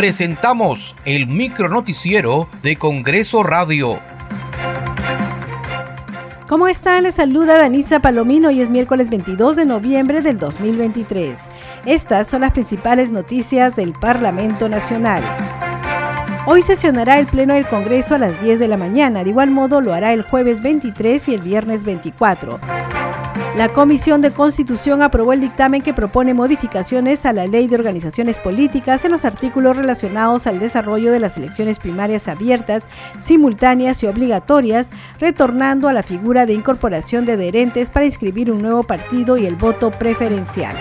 presentamos el micronoticiero de Congreso Radio. ¿Cómo están? Les saluda Danisa Palomino y es miércoles 22 de noviembre del 2023. Estas son las principales noticias del Parlamento Nacional. Hoy sesionará el Pleno del Congreso a las 10 de la mañana, de igual modo lo hará el jueves 23 y el viernes 24. La Comisión de Constitución aprobó el dictamen que propone modificaciones a la Ley de Organizaciones Políticas en los artículos relacionados al desarrollo de las elecciones primarias abiertas, simultáneas y obligatorias, retornando a la figura de incorporación de adherentes para inscribir un nuevo partido y el voto preferencial.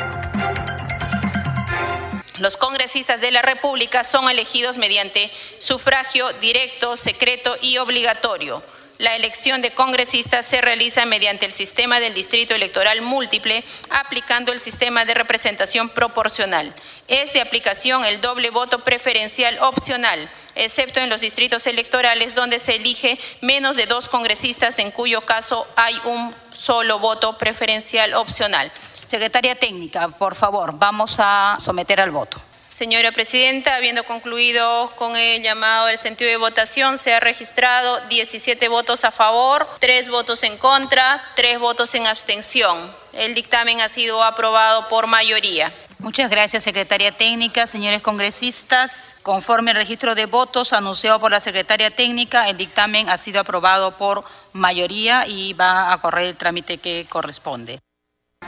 Los congresistas de la República son elegidos mediante sufragio directo, secreto y obligatorio la elección de congresistas se realiza mediante el sistema del distrito electoral múltiple, aplicando el sistema de representación proporcional. Es de aplicación el doble voto preferencial opcional, excepto en los distritos electorales donde se elige menos de dos congresistas, en cuyo caso hay un solo voto preferencial opcional. Secretaria Técnica, por favor, vamos a someter al voto. Señora Presidenta, habiendo concluido con el llamado del sentido de votación, se ha registrado 17 votos a favor, 3 votos en contra, 3 votos en abstención. El dictamen ha sido aprobado por mayoría. Muchas gracias, Secretaria Técnica. Señores congresistas, conforme al registro de votos anunciado por la Secretaria Técnica, el dictamen ha sido aprobado por mayoría y va a correr el trámite que corresponde.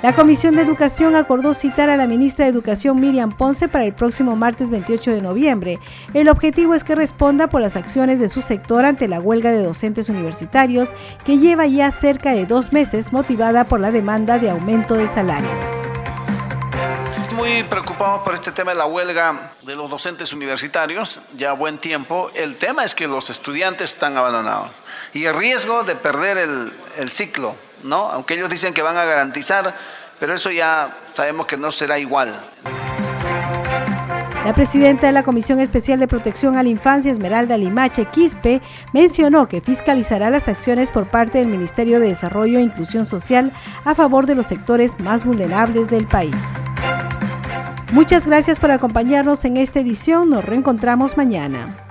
La Comisión de Educación acordó citar a la ministra de Educación Miriam Ponce para el próximo martes 28 de noviembre. El objetivo es que responda por las acciones de su sector ante la huelga de docentes universitarios que lleva ya cerca de dos meses motivada por la demanda de aumento de salarios muy preocupados por este tema de la huelga de los docentes universitarios, ya buen tiempo. El tema es que los estudiantes están abandonados y el riesgo de perder el, el ciclo ¿no? Aunque ellos dicen que van a garantizar, pero eso ya sabemos que no será igual. La presidenta de la Comisión Especial de Protección a la Infancia, Esmeralda Limache Quispe, mencionó que fiscalizará las acciones por parte del Ministerio de Desarrollo e Inclusión Social a favor de los sectores más vulnerables del país. Muchas gracias por acompañarnos en esta edición. Nos reencontramos mañana.